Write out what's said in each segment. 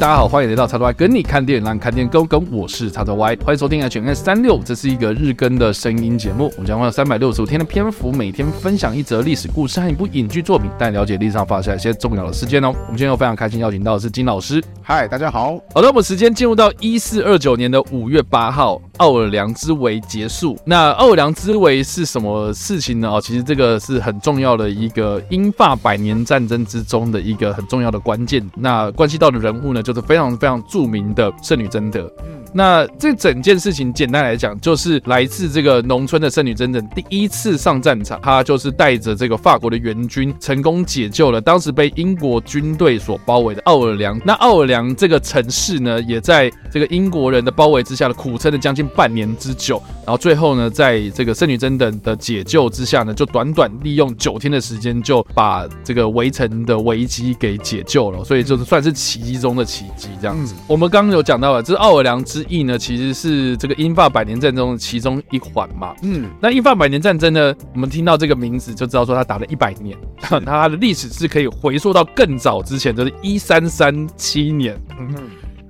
大家好，欢迎来到叉叉 Y 跟你看电影，让你看电影更跟。我是叉叉 Y，欢迎收听 HNS 三六，这是一个日更的声音节目。我们将会有三百六十五天的篇幅，每天分享一则历史故事和一部影剧作品，带你了解历史上发生一些重要的事件哦。我们今天又非常开心邀请到的是金老师。嗨，大家好。好的，我们时间进入到一四二九年的五月八号，奥尔良之围结束。那奥尔良之围是什么事情呢？哦，其实这个是很重要的一个英法百年战争之中的一个很重要的关键。那关系到的人物呢，就是非常非常著名的圣女贞德。嗯，那这整件事情简单来讲，就是来自这个农村的圣女贞德第一次上战场，她就是带着这个法国的援军，成功解救了当时被英国军队所包围的奥尔良。那奥尔良这个城市呢，也在这个英国人的包围之下呢，苦撑了将近半年之久。然后最后呢，在这个圣女贞德的解救之下呢，就短短利用九天的时间，就把这个围城的危机给解救了。所以就是算是奇迹中的奇迹这样子。我们刚刚有讲到了，这奥尔良之役呢，其实是这个英法百年战争的其中一环嘛。嗯，那英法百年战争呢，我们听到这个名字就知道说它打了一百年，它的历史是可以回溯到更早之前，就是一三三七年。嗯，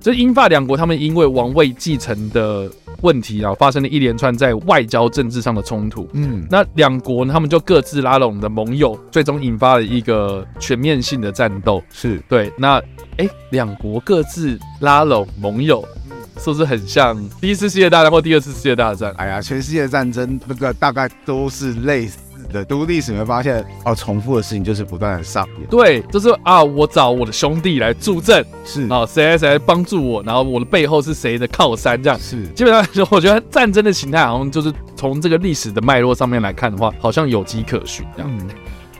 这英法两国他们因为王位继承的问题啊，发生了一连串在外交政治上的冲突。嗯，那两国呢，他们就各自拉拢的盟友，最终引发了一个全面性的战斗。是对，那哎，两国各自拉拢盟友。是不是很像第一次世界大战或第二次世界大战？哎呀，全世界战争那个大概都是类似的。读历史你会发现，哦，重复的事情就是不断的上演。对，就是啊，我找我的兄弟来助阵，是啊，谁谁来帮助我，然后我的背后是谁的靠山，这样是。基本上来说，我觉得战争的形态好像就是从这个历史的脉络上面来看的话，好像有迹可循这样。嗯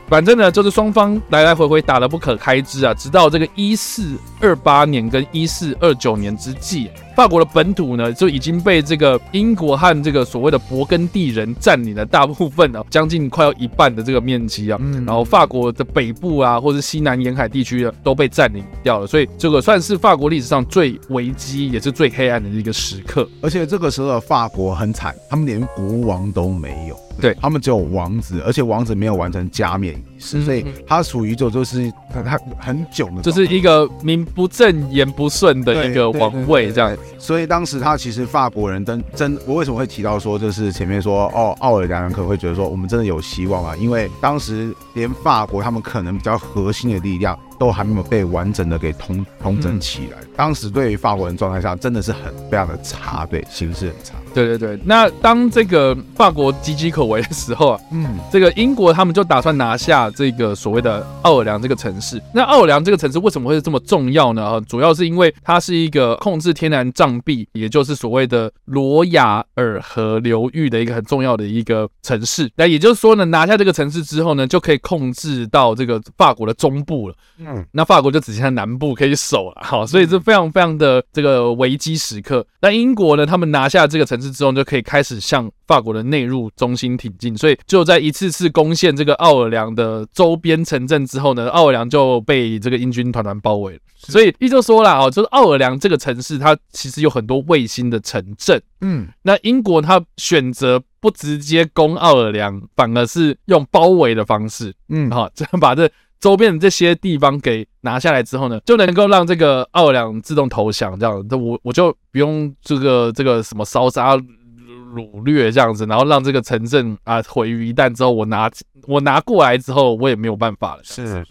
反正呢，就是双方来来回回打得不可开交啊，直到这个一四二八年跟一四二九年之际，法国的本土呢就已经被这个英国和这个所谓的勃艮第人占领了大部分啊，将近快要一半的这个面积啊。嗯，然后法国的北部啊，或者西南沿海地区啊，都被占领掉了，所以这个算是法国历史上最危机，也是最黑暗的一个时刻。而且这个时候的法国很惨，他们连国王都没有。对，他们只有王子，而且王子没有完成加冕仪式，所以他属于就就是他他很久的，就是一个名不正言不顺的一个王位这样。所以当时他其实法国人真真，我为什么会提到说，就是前面说哦，奥尔良人可能会觉得说我们真的有希望啊，因为当时连法国他们可能比较核心的力量。都还没有被完整的给统统整起来。当时对于法国人状态下真的是很非常的差，对，形势很差。对对对。那当这个法国岌岌可危的时候啊，嗯，这个英国他们就打算拿下这个所谓的奥尔良这个城市。那奥尔良这个城市为什么会这么重要呢？主要是因为它是一个控制天然障壁，也就是所谓的罗亚尔河流域的一个很重要的一个城市。那也就是说呢，拿下这个城市之后呢，就可以控制到这个法国的中部了。嗯，那法国就只剩下南部可以守了，好，所以是非常非常的这个危机时刻。那英国呢，他们拿下这个城市之后，就可以开始向法国的内陆中心挺进。所以就在一次次攻陷这个奥尔良的周边城镇之后呢，奥尔良就被这个英军团团包围了。所以依旧说了啊，就是奥尔良这个城市，它其实有很多卫星的城镇。嗯，那英国它选择不直接攻奥尔良，反而是用包围的方式。嗯，好，这样把这。周边的这些地方给拿下来之后呢，就能够让这个奥尔良自动投降，这样，我我就不用这个这个什么烧杀掳掠这样子，然后让这个城镇啊毁于一旦之后，我拿我拿过来之后，我也没有办法了。是是是，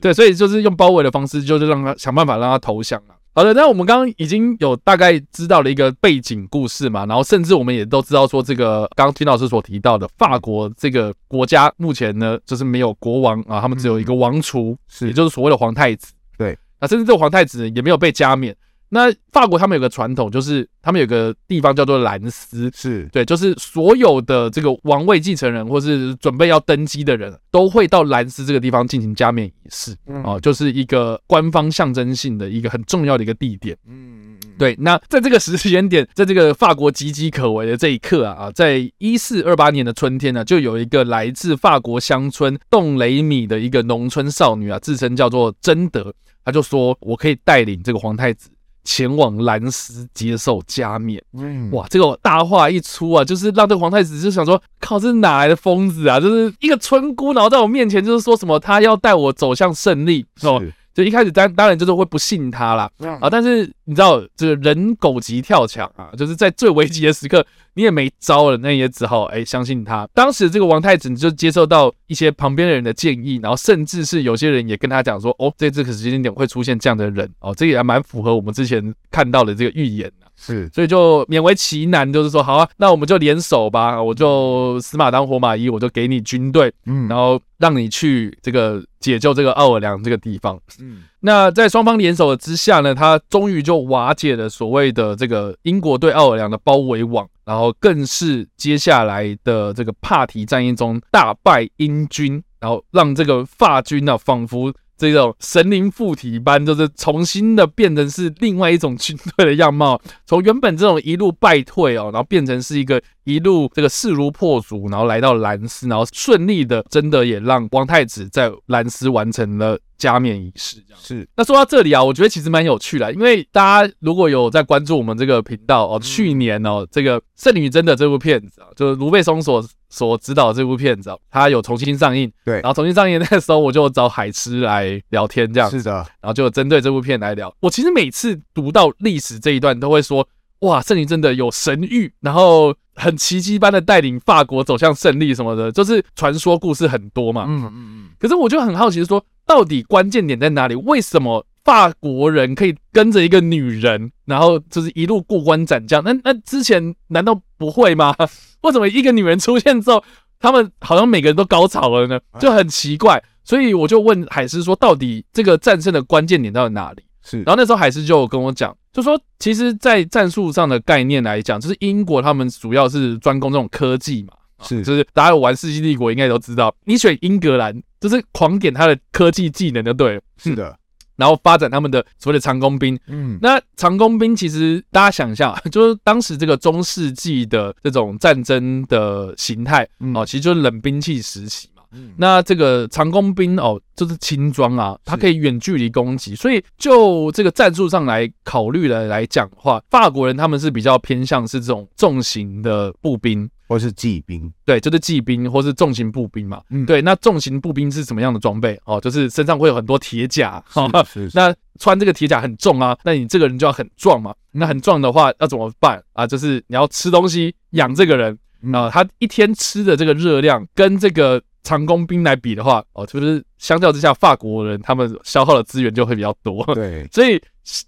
对，所以就是用包围的方式，就是让他想办法让他投降了。好的，那我们刚刚已经有大概知道了一个背景故事嘛，然后甚至我们也都知道说，这个刚刚金老师所提到的法国这个国家目前呢，就是没有国王啊，他们只有一个王储，是，也就是所谓的皇太子。对，那甚至这个皇太子也没有被加冕。那法国他们有个传统，就是他们有个地方叫做兰斯，是对，就是所有的这个王位继承人或是准备要登基的人都会到兰斯这个地方进行加冕仪式，哦，就是一个官方象征性的一个很重要的一个地点。嗯嗯嗯，对。那在这个时间点，在这个法国岌岌可危的这一刻啊啊，在一四二八年的春天呢，就有一个来自法国乡村洞雷米的一个农村少女啊，自称叫做贞德，她就说：“我可以带领这个皇太子。”前往兰斯接受加冕，嗯，哇，这个大话一出啊，就是让这个皇太子就想说，靠，这是哪来的疯子啊？就是一个村姑，然后在我面前就是说什么他要带我走向胜利，哦，就一开始当当然就是会不信他啦。啊，但是你知道这个人狗急跳墙啊，就是在最危急的时刻，你也没招了，那也只好哎相信他。当时这个王太子就接受到一些旁边的人的建议，然后甚至是有些人也跟他讲说，哦，在这个时间点会出现这样的人哦，这个也还蛮符合我们之前看到的这个预言。是，所以就勉为其难，就是说，好啊，那我们就联手吧，我就死马当活马医，我就给你军队，嗯，然后让你去这个解救这个奥尔良这个地方，嗯，那在双方联手的之下呢，他终于就瓦解了所谓的这个英国对奥尔良的包围网，然后更是接下来的这个帕提战役中大败英军，然后让这个法军呢、啊，仿佛。这种神灵附体般，就是重新的变成是另外一种军队的样貌，从原本这种一路败退哦，然后变成是一个一路这个势如破竹，然后来到兰斯，然后顺利的，真的也让王太子在兰斯完成了加冕仪式。是。那说到这里啊，我觉得其实蛮有趣的，因为大家如果有在关注我们这个频道哦，去年哦，这个《圣女贞德》这部片子啊，就是卢贝松所。所指导的这部片子，他有重新上映，对，然后重新上映那个时候，我就找海狮来聊天，这样是的，然后就针对这部片来聊。我其实每次读到历史这一段，都会说，哇，圣女真的有神谕，然后很奇迹般的带领法国走向胜利什么的，就是传说故事很多嘛。嗯嗯嗯。可是我就很好奇，说到底关键点在哪里？为什么法国人可以跟着一个女人，然后就是一路过关斩将？那那之前难道不会吗？为什么一个女人出现之后，他们好像每个人都高潮了呢？就很奇怪，所以我就问海狮说，到底这个战胜的关键点到底哪里？是，然后那时候海狮就跟我讲，就说其实，在战术上的概念来讲，就是英国他们主要是专攻这种科技嘛，是，就是大家有玩《世纪帝国》应该都知道，你选英格兰就是狂点他的科技技能就对了，是的。然后发展他们的所谓的长弓兵，嗯，那长弓兵其实大家想一下，就是当时这个中世纪的这种战争的形态哦，其实就是冷兵器时期嘛。嗯，那这个长弓兵哦，就是轻装啊，它可以远距离攻击，所以就这个战术上来考虑的来讲的话，法国人他们是比较偏向是这种重型的步兵。或是骑兵，对，就是骑兵，或是重型步兵嘛。嗯，对，那重型步兵是什么样的装备？哦，就是身上会有很多铁甲，是，那穿这个铁甲很重啊，那你这个人就要很壮嘛。那很壮的话要怎么办啊？就是你要吃东西养这个人啊，他一天吃的这个热量跟这个长弓兵来比的话，哦，就是相较之下，法国人他们消耗的资源就会比较多。对，所以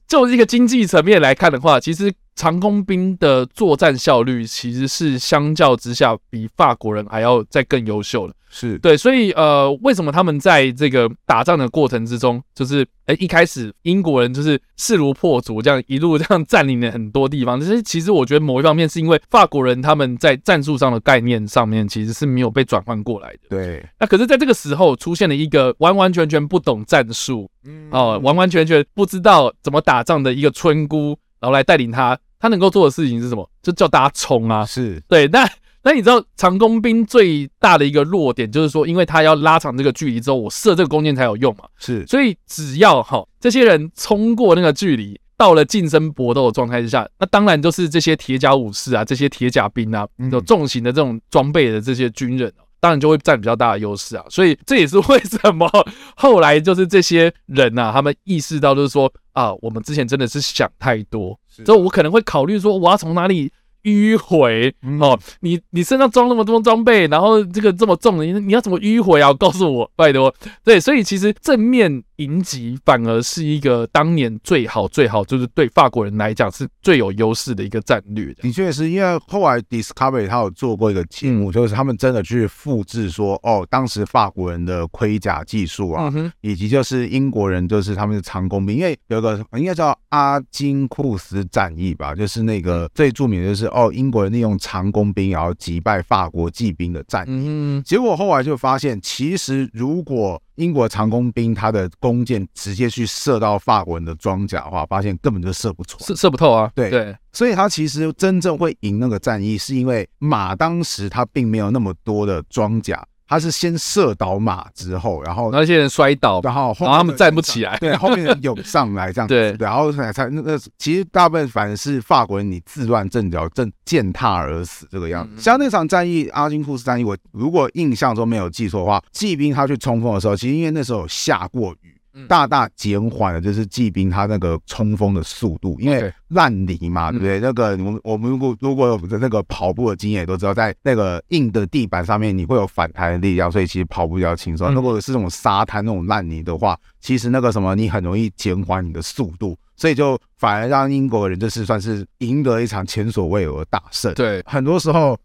就一个经济层面来看的话，其实。长弓兵的作战效率其实是相较之下比法国人还要再更优秀的。是对，所以呃，为什么他们在这个打仗的过程之中，就是哎、欸、一开始英国人就是势如破竹，这样一路这样 占领了很多地方。其实其实我觉得某一方面是因为法国人他们在战术上的概念上面其实是没有被转换过来的。对，那可是在这个时候出现了一个完完全全不懂战术，嗯哦，完完全全不知道怎么打仗的一个村姑，然后来带领他，他能够做的事情是什么？就叫大家冲啊！是对，那。那你知道长弓兵最大的一个弱点，就是说，因为他要拉长这个距离之后，我射这个弓箭才有用嘛。是，所以只要哈这些人冲过那个距离，到了近身搏斗的状态之下，那当然就是这些铁甲武士啊，这些铁甲兵啊，有重型的这种装备的这些军人，当然就会占比较大的优势啊。所以这也是为什么后来就是这些人呐，他们意识到就是说啊，我们之前真的是想太多，所以我可能会考虑说，我要从哪里。迂回哦，你你身上装那么多装备，然后这个这么重，你你要怎么迂回啊？告诉我，拜托。对，所以其实正面迎击反而是一个当年最好最好，就是对法国人来讲是最有优势的一个战略。的确是因为后来 Discovery 他有做过一个节目，就是他们真的去复制说，哦，当时法国人的盔甲技术啊，以及就是英国人就是他们的长弓兵，因为有个应该叫阿金库斯战役吧，就是那个最著名的就是。哦，英国人利用长弓兵，然后击败法国骑兵的战役。嗯，结果后来就发现，其实如果英国长弓兵他的弓箭直接去射到法国人的装甲的话，发现根本就射不出，射射不透啊。对对，所以他其实真正会赢那个战役，是因为马当时他并没有那么多的装甲。他是先射倒马之后，然后那些人摔倒，然后然后他们站不起来，对，后面人涌上来这样子，对，然后才才那那其实大部分反正是法国人你自乱阵脚，正践踏而死这个样子。嗯、像那场战役阿金库斯战役，我如果印象中没有记错的话，骑兵他去冲锋的时候，其实因为那时候有下过雨。大大减缓了就是骑兵他那个冲锋的速度，因为烂泥嘛，对不对？那个我们我们如果如果有那个跑步的经验都知道，在那个硬的地板上面你会有反弹的力量，所以其实跑步比较轻松。如果是这种沙滩那种烂泥的话，其实那个什么你很容易减缓你的速度，所以就反而让英国人就是算是赢得一场前所未有的大胜。对，很多时候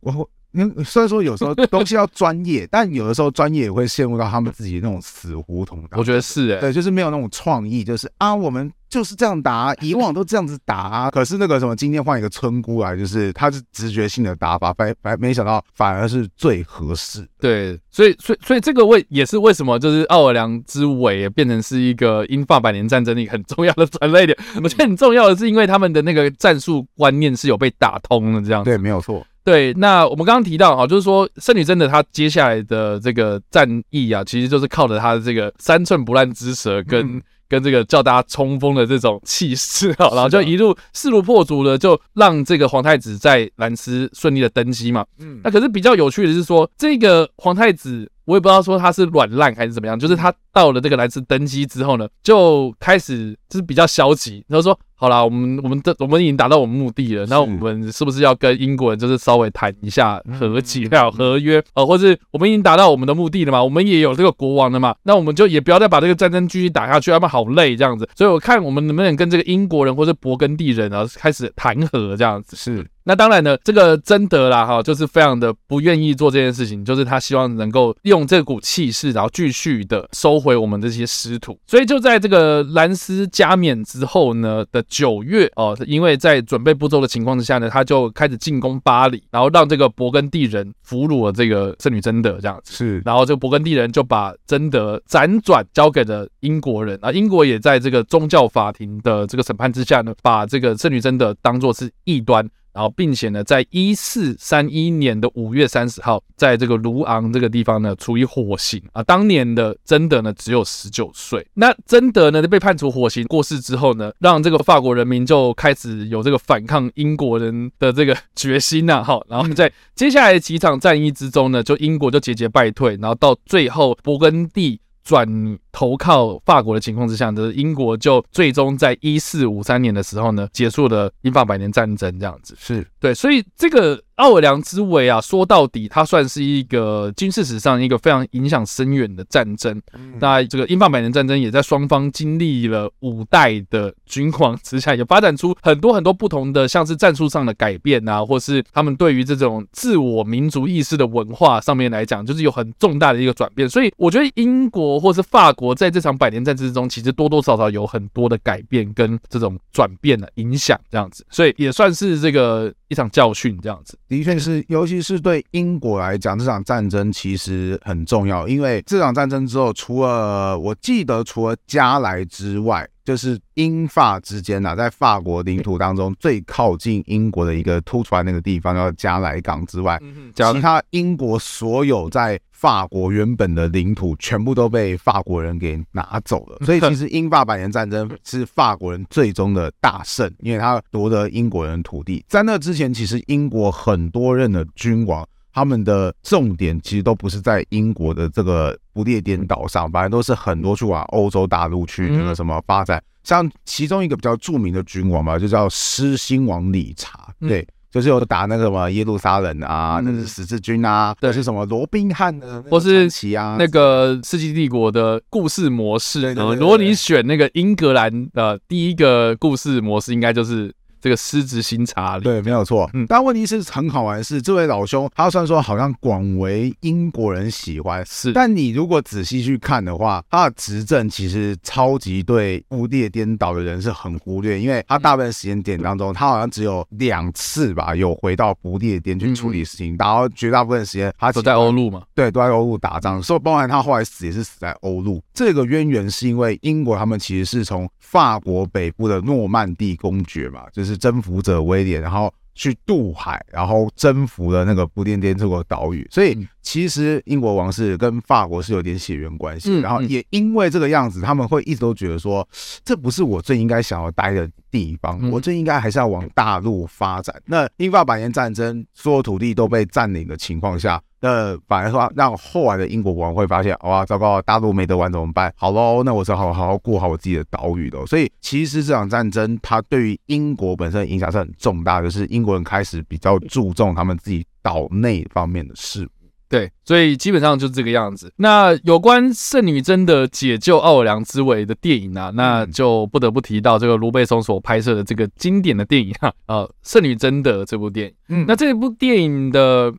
我。你虽然说有时候东西要专业，但有的时候专业也会陷入到他们自己那种死胡同。我觉得是对，就是没有那种创意，就是啊，我们就是这样打，以往都这样子打啊。可是那个什么，今天换一个村姑来，就是他是直觉性的打法，反反没想到反而是最合适。对，所以所以所以这个为也是为什么就是奥尔良之围变成是一个英法百年战争一个很重要的转捩点。我觉得很重要的是，因为他们的那个战术观念是有被打通的，这样子。对，没有错。对，那我们刚刚提到啊，就是说圣女贞德她接下来的这个战役啊，其实就是靠着她的这个三寸不烂之舌跟、嗯、跟这个叫大家冲锋的这种气势啊，然后就一路势如破竹的，就让这个皇太子在兰斯顺利的登基嘛。嗯，那可是比较有趣的是说，这个皇太子。我也不知道说他是软烂还是怎么样，就是他到了这个兰斯登基之后呢，就开始就是比较消极，然后说好啦，我们我们的我们已经达到我们目的了，那我们是不是要跟英国人就是稍微谈一下和解啊合约，呃，或是我们已经达到我们的目的了嘛，我们也有这个国王了嘛，那我们就也不要再把这个战争继续打下去，要不然好累这样子。所以我看我们能不能跟这个英国人或是勃艮第人啊开始谈和这样子。是。那当然呢，这个贞德啦，哈，就是非常的不愿意做这件事情，就是他希望能够用这股气势，然后继续的收回我们这些失土。所以就在这个兰斯加冕之后呢的九月哦，因为在准备不周的情况之下呢，他就开始进攻巴黎，然后让这个勃艮第人俘虏了这个圣女贞德这样子。是，然后这个勃艮第人就把贞德辗转交给了英国人啊，英国也在这个宗教法庭的这个审判之下呢，把这个圣女贞德当作是异端。然后，并且呢，在一四三一年的五月三十号，在这个卢昂这个地方呢，处以火刑啊。当年的贞德呢，只有十九岁。那贞德呢，被判处火刑过世之后呢，让这个法国人民就开始有这个反抗英国人的这个决心呐。好，然后在接下来几场战役之中呢，就英国就节节败退，然后到最后勃艮第。转投靠法国的情况之下，就是英国就最终在一四五三年的时候呢，结束了英法百年战争，这样子。是。对，所以这个。奥尔良之围啊，说到底，它算是一个军事史上一个非常影响深远的战争。那这个英法百年战争也在双方经历了五代的君王之下，也发展出很多很多不同的，像是战术上的改变啊，或是他们对于这种自我民族意识的文化上面来讲，就是有很重大的一个转变。所以我觉得英国或是法国在这场百年战争之中，其实多多少少有很多的改变跟这种转变的影响，这样子，所以也算是这个。一场教训，这样子。的确是，尤其是对英国来讲，这场战争其实很重要，因为这场战争之后，除了我记得，除了加来之外，就是英法之间呐，在法国领土当中最靠近英国的一个突出来那个地方叫加莱港之外，其他英国所有在。法国原本的领土全部都被法国人给拿走了，所以其实英法百年战争是法国人最终的大胜，因为他夺得英国人土地。在那之前，其实英国很多任的君王，他们的重点其实都不是在英国的这个不列颠岛上，反正都是很多去往欧洲大陆去那个什么发展。像其中一个比较著名的君王嘛，就叫狮心王理查，对。就是有打那个什么耶路撒冷啊，嗯、那是十字军啊，对，是什么罗宾汉的，或是奇啊，那个世纪帝国的故事模式。如果你选那个英格兰的第一个故事模式，应该就是。这个失职心查理，对，没有错。嗯，但问题是很好玩的是，这位老兄他虽然说好像广为英国人喜欢，是，但你如果仔细去看的话，他的执政其实超级对不列颠岛的人是很忽略，因为他大部分时间点当中，他好像只有两次吧，有回到不列颠去处理事情，然后绝大部分时间他都在欧陆嘛，对，都在欧陆打仗，所以包含他后来死也是死在欧陆。这个渊源是因为英国他们其实是从法国北部的诺曼底公爵嘛，就是。是征服者威廉，然后去渡海，然后征服了那个不列颠这个岛屿，所以其实英国王室跟法国是有点血缘关系。然后也因为这个样子，他们会一直都觉得说，这不是我最应该想要待的地方，我最应该还是要往大陆发展。那英法百年战争，所有土地都被占领的情况下。的反而说让后来的英国国王会发现，哇，糟糕，大陆没得玩怎么办？好喽，那我只好好好过好我自己的岛屿喽。所以其实这场战争它对于英国本身的影响是很重大的，就是英国人开始比较注重他们自己岛内方面的事。对，所以基本上就是这个样子。那有关圣女贞的解救奥尔良之围的电影啊，那就不得不提到这个卢贝松所拍摄的这个经典的电影哈，呃，圣女贞德这部电影。嗯，那这部电影的，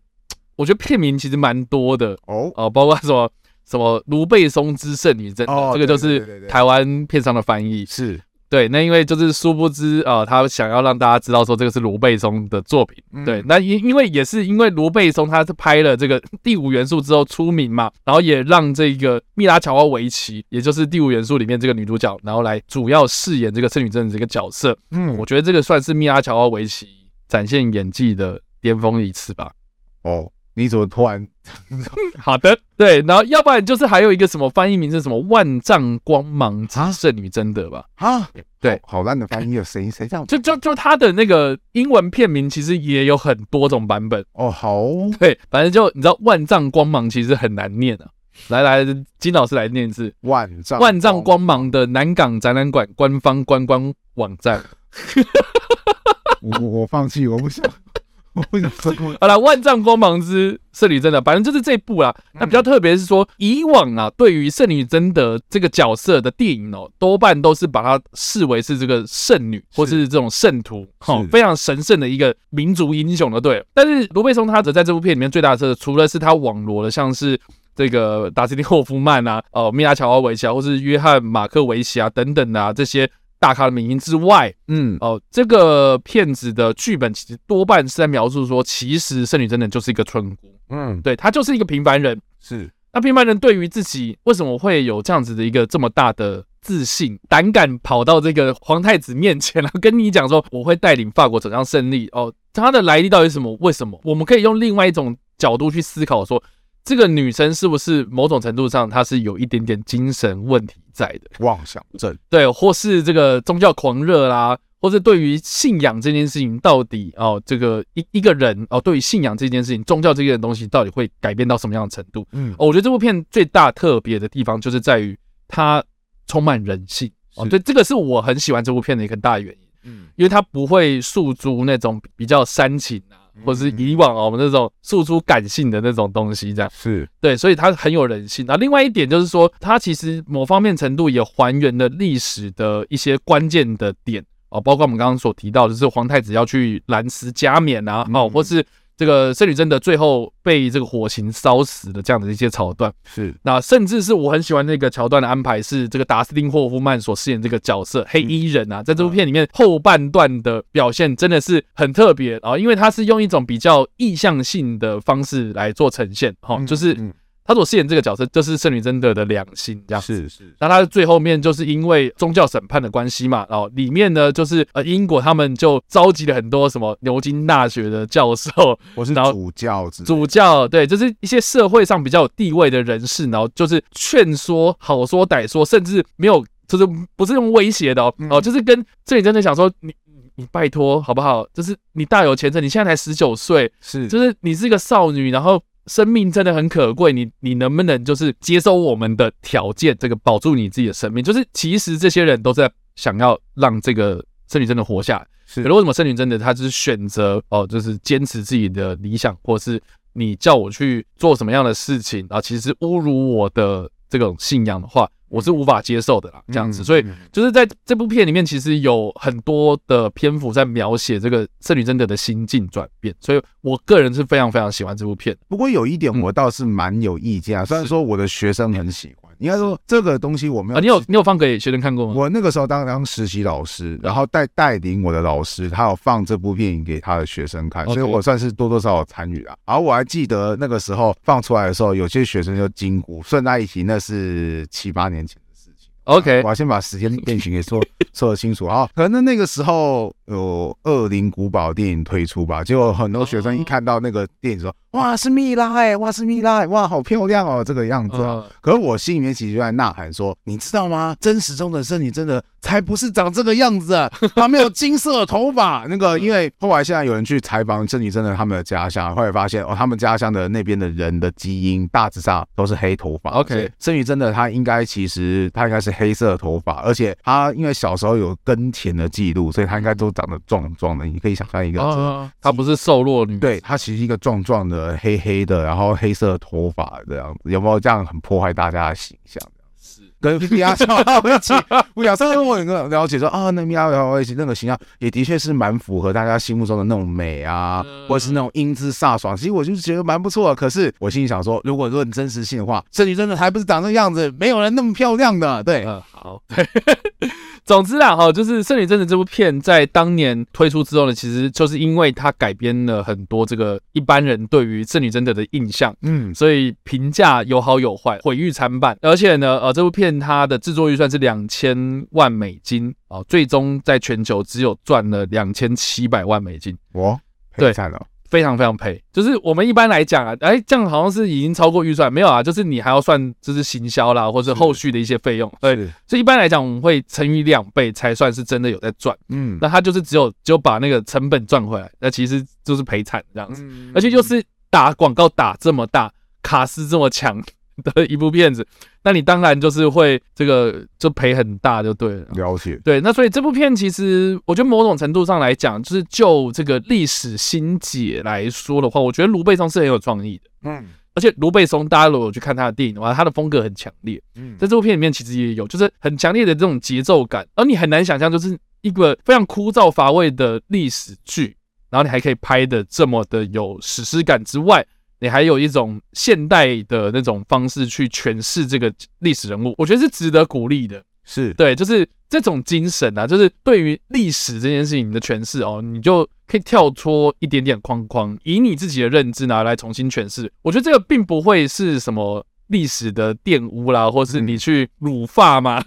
我觉得片名其实蛮多的哦，哦、呃，包括什么什么卢贝松之圣女贞这个就是台湾片商的翻译是。对，那因为就是殊不知啊、呃，他想要让大家知道说这个是卢贝松的作品。嗯、对，那因因为也是因为卢贝松他是拍了这个第五元素之后出名嘛，然后也让这个蜜拉乔瓦维奇，也就是第五元素里面这个女主角，然后来主要饰演这个圣女贞的这个角色。嗯，我觉得这个算是蜜拉乔瓦维奇展现演技的巅峰一次吧。哦。你怎么突然？好的，对，然后要不然就是还有一个什么翻译名字，什么万丈光芒之圣女贞德吧？啊，对，好烂的翻译，谁谁这样？就就就他的那个英文片名其实也有很多种版本哦。好，对，反正就你知道万丈光芒其实很难念啊。来来，金老师来念一次万丈万丈光芒的南港展览馆官方观光网站。我我放弃，我不想。好了，万丈光芒之圣女贞德，反正就是这部啦。那比较特别是说，以往啊，对于圣女贞德这个角色的电影哦，多半都是把它视为是这个圣女或是这种圣徒，哈，非常神圣的一个民族英雄的对。但是罗贝松他则在这部片里面最大的特色，除了是他网罗了像是这个达斯汀霍夫曼啊，哦，米拉乔瓦维奇啊，或是约翰马克维奇啊等等啊这些。大咖的名音之外，嗯哦，这个片子的剧本其实多半是在描述说，其实圣女贞德就是一个村姑，嗯，对，她就是一个平凡人，是。那平凡人对于自己为什么会有这样子的一个这么大的自信，胆敢跑到这个皇太子面前，然后跟你讲说我会带领法国走向胜利哦，他的来历到底是什么？为什么？我们可以用另外一种角度去思考说。这个女生是不是某种程度上她是有一点点精神问题在的？妄想症，对，或是这个宗教狂热啦，或是对于信仰这件事情到底哦，这个一一个人哦，对于信仰这件事情，宗教这件东西到底会改变到什么样的程度？嗯，哦，我觉得这部片最大特别的地方就是在于它充满人性哦，对，这个是我很喜欢这部片的一个大原因，嗯，因为它不会诉诸那种比较煽情啊。或是以往我们那种诉出感性的那种东西，这样是对，所以它很有人性。那另外一点就是说，它其实某方面程度也还原了历史的一些关键的点哦，包括我们刚刚所提到的，就是皇太子要去蓝斯加冕啊，哦，或是。这个圣女贞德最后被这个火刑烧死的这样的一些桥段，是。那甚至是我很喜欢那个桥段的安排，是这个达斯汀霍夫曼所饰演这个角色黑衣人啊，在这部片里面后半段的表现真的是很特别啊，因为他是用一种比较意向性的方式来做呈现，哈，就是。他所饰演这个角色就是圣女贞德的两心，这样是是。那他最后面就是因为宗教审判的关系嘛，然后里面呢就是呃英国他们就召集了很多什么牛津大学的教授，我是主教，主教对，就是一些社会上比较有地位的人士，然后就是劝说、好说歹说，甚至没有就是不是用威胁的哦，哦，就是跟圣女贞德想说你你拜托好不好？就是你大有前程，你现在才十九岁，是就是你是一个少女，然后。生命真的很可贵，你你能不能就是接受我们的条件，这个保住你自己的生命？就是其实这些人都在想要让这个圣女贞的活下来。是，可是为什么圣女贞德她就是选择哦，就是坚持自己的理想，或是你叫我去做什么样的事情啊？其实侮辱我的这种信仰的话。我是无法接受的啦，这样子，所以就是在这部片里面，其实有很多的篇幅在描写这个圣女贞德的心境转变，所以我个人是非常非常喜欢这部片。不过有一点我倒是蛮有意见啊，虽然说我的学生很喜欢。应该说这个东西我没有、啊，你有你有放给学生看过吗？我那个时候当当实习老师，然后带带领我的老师，他有放这部电影给他的学生看，所以我算是多多少少参与了。而我还记得那个时候放出来的时候，有些学生就惊呼。顺带一提，那是七八年前的事情。OK，我要先把时间变形给说 说得清楚啊。可能那个时候，有恶灵古堡电影推出吧，结果很多学生一看到那个电影说，哇，是蜜拉哎，哇，是蜜拉，哇，好漂亮哦，这个样子啊。可是我心里面其实就在呐喊说，你知道吗？真实中的圣女真的才不是长这个样子，她没有金色头发。那个，因为后来现在有人去采访圣女真的他们的家乡，后来发现哦，他们家乡的那边的人的基因大致上都是黑头发。OK，圣女真的她应该其实她应该是黑色头发，而且她因为小时候有耕田的记录，所以她应该都长得壮壮的。你可以想象一个，她不是瘦弱女，对，她其实一个壮壮的黑黑的，然后黑色头发这样子，有没有这样很破坏大家的形象？是跟米娅乔瓦一起，米娅稍微我有个了解说啊，那米娅乔瓦一起那个形象也的确是蛮符合大家心目中的那种美啊，或者是那种英姿飒爽。其实我就是觉得蛮不错的。可是我心里想说，如果论真实性的话，这女真的还不是长这样子，没有人那么漂亮的。对，嗯，好。总之啦，哈，就是《圣女真的》这部片在当年推出之后呢，其实就是因为它改编了很多这个一般人对于圣女贞德的印象，嗯，所以评价有好有坏，毁誉参半。而且呢，呃，这部片它的制作预算是两千万美金哦，最终在全球只有赚了两千七百万美金。哇，对，惨了。非常非常赔，就是我们一般来讲啊，哎，这样好像是已经超过预算，没有啊，就是你还要算就是行销啦，或者后续的一些费用，对，所以一般来讲我们会乘以两倍才算是真的有在赚，嗯，那他就是只有只有把那个成本赚回来，那其实就是赔惨这样子，而且就是打广告打这么大，卡斯这么强。的一部片子，那你当然就是会这个就赔很大就对了。了解，对，那所以这部片其实我觉得某种程度上来讲，就是就这个历史心结来说的话，我觉得卢贝松是很有创意的。嗯，而且卢贝松大家如果去看他的电影的话，他的风格很强烈。嗯，在这部片里面其实也有，就是很强烈的这种节奏感，而你很难想象，就是一个非常枯燥乏味的历史剧，然后你还可以拍的这么的有史诗感之外。你还有一种现代的那种方式去诠释这个历史人物，我觉得是值得鼓励的。是对，就是这种精神啊，就是对于历史这件事情的诠释哦，你就可以跳脱一点点框框，以你自己的认知拿来重新诠释。我觉得这个并不会是什么历史的玷污啦，或是你去辱法嘛，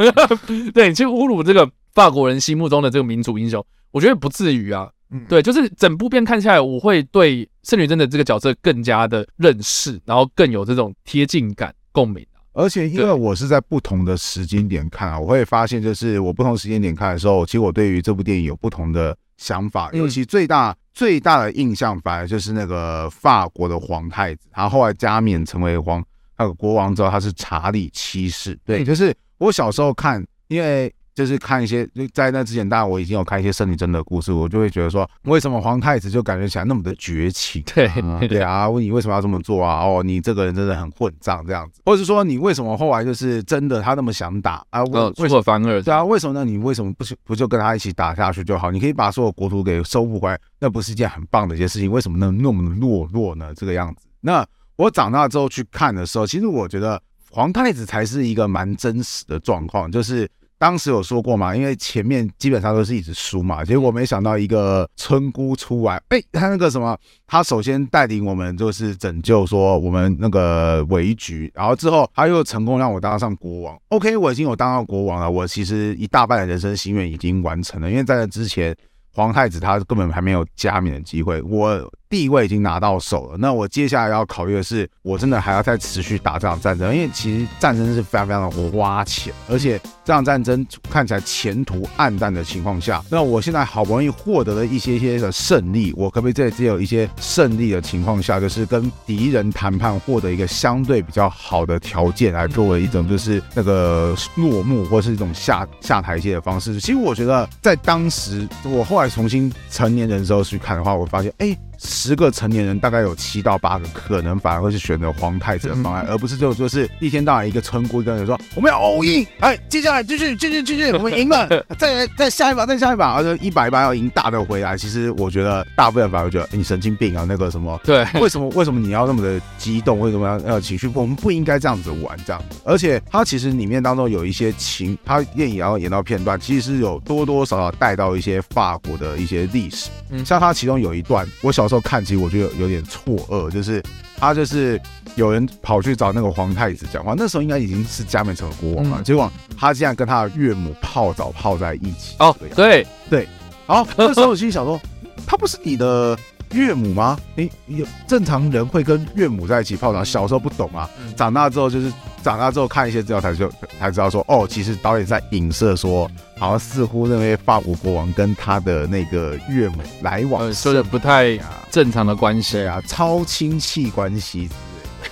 嗯、对，你去侮辱这个法国人心目中的这个民族英雄，我觉得不至于啊。对，就是整部片看下来，我会对圣女贞的这个角色更加的认识，然后更有这种贴近感、共鸣。而且因为我是在不同的时间点看啊，我会发现，就是我不同时间点看的时候，其实我对于这部电影有不同的想法。尤其最大最大的印象，反而就是那个法国的皇太子，他后来加冕成为皇那个国王之后，他是查理七世。对，就是我小时候看，因为。就是看一些，就在那之前，当然我已经有看一些圣女真的故事，我就会觉得说，为什么皇太子就感觉起来那么的绝情？对对啊，问你为什么要这么做啊？哦，你这个人真的很混账这样子，或者是说你为什么后来就是真的他那么想打啊？为为什么反而对啊？为什么呢？你为什么不不就跟他一起打下去就好？你可以把所有国土给收复回来，那不是一件很棒的一件事情？为什么能那么的懦弱呢？这个样子。那我长大之后去看的时候，其实我觉得皇太子才是一个蛮真实的状况，就是。当时有说过嘛，因为前面基本上都是一直输嘛，结果没想到一个村姑出来，哎，他那个什么，他首先带领我们就是拯救说我们那个围局，然后之后他又成功让我当上国王。OK，我已经有当上国王了，我其实一大半的人生心愿已经完成了，因为在那之前皇太子他根本还没有加冕的机会，我。地位已经拿到手了，那我接下来要考虑的是，我真的还要再持续打这场战争，因为其实战争是非常非常的花钱，而且这场战争看起来前途暗淡的情况下，那我现在好不容易获得了一些些的胜利，我可不可以在只有一些胜利的情况下，就是跟敌人谈判，获得一个相对比较好的条件，来作为一种就是那个落幕或是一种下下台阶的方式？其实我觉得在当时，我后来重新成年人的时候去看的话，我发现，哎、十个成年人大概有七到八个可能反而会是选择皇太子的方案，而不是就就是一天到晚一个村姑一个人说我们要 all in，哎，接下来继续继续继续，我们赢了，再再下一把再下一把，而且一把一把要赢大的回来。其实我觉得大部分反而觉得你神经病啊，那个什么，对，为什么为什么你要那么的激动？为什么要要情绪？我们不应该这样子玩这样子。而且他其实里面当中有一些情，他电影要演到片段，其实是有多多少少带到一些法国的一些历史。嗯，像他其中有一段，我小时候看，其实我觉得有点错愕，就是他就是有人跑去找那个皇太子讲话，那时候应该已经是加冕成了国王了，结果他竟然跟他的岳母泡澡泡在一起。哦，对。对，然后那时候我心里想说，他不是你的岳母吗？你有正常人会跟岳母在一起泡澡？小时候不懂啊，长大之后就是长大之后看一些资料才就才知道说，哦，其实导演在影射说，好像似乎那位法国国王跟他的那个岳母来往，说的不太正常的关系啊，超亲戚关系。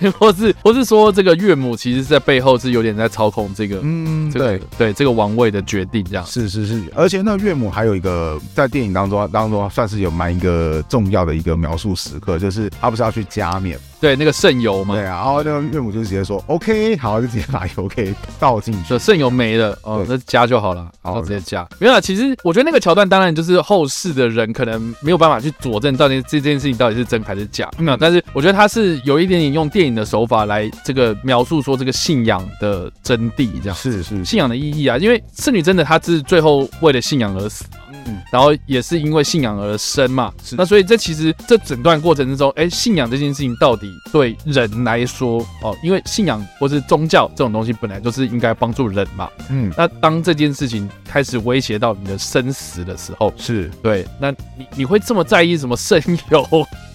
或是或是说，这个岳母其实在背后是有点在操控这个，嗯，这个、对对，这个王位的决定，这样是是是，而且那岳母还有一个在电影当中当中算是有蛮一个重要的一个描述时刻，就是他不是要去加冕。对，那个渗油嘛，对啊，然后那个岳母就直接说 OK，好，就直接把油给倒进去，渗油没了哦，那加就好了，然后直接加。没有啊，其实我觉得那个桥段当然就是后世的人可能没有办法去佐证到底这件事情到底是真还是假，没有，但是我觉得他是有一点点用电影的手法来这个描述说这个信仰的真谛，这样。是是信仰的意义啊，因为圣女真的她是最后为了信仰而死。嗯，然后也是因为信仰而生嘛，是。那所以这其实这整段过程之中，哎，信仰这件事情到底对人来说哦，因为信仰或是宗教这种东西本来就是应该帮助人嘛，嗯，那当这件事情开始威胁到你的生死的时候，是。对，那你你会这么在意什么圣油，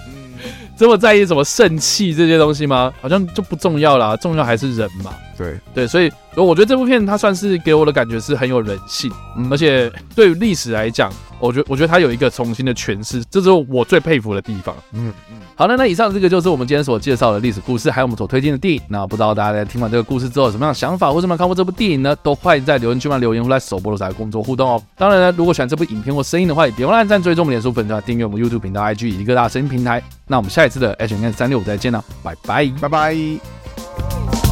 嗯，这么在意什么圣器这些东西吗？好像就不重要啦，重要还是人嘛，对对，所以。我觉得这部片它算是给我的感觉是很有人性，嗯、而且对于历史来讲，我觉得我觉得它有一个重新的诠释，这是我最佩服的地方。嗯嗯，好了，那以上这个就是我们今天所介绍的历史故事，还有我们所推荐的电影。那不知道大家在听完这个故事之后有什么样的想法，或者有没有看过这部电影呢？都欢迎在留言区帮留言，或在首播的时候工作互动哦。当然呢，如果喜欢这部影片或声音的话，也别忘了按赞、追踪我们脸书粉专、订阅我们 YouTube 频道、IG 以及各大声音平台。那我们下一次的 H&M 365再见了，拜拜，拜拜。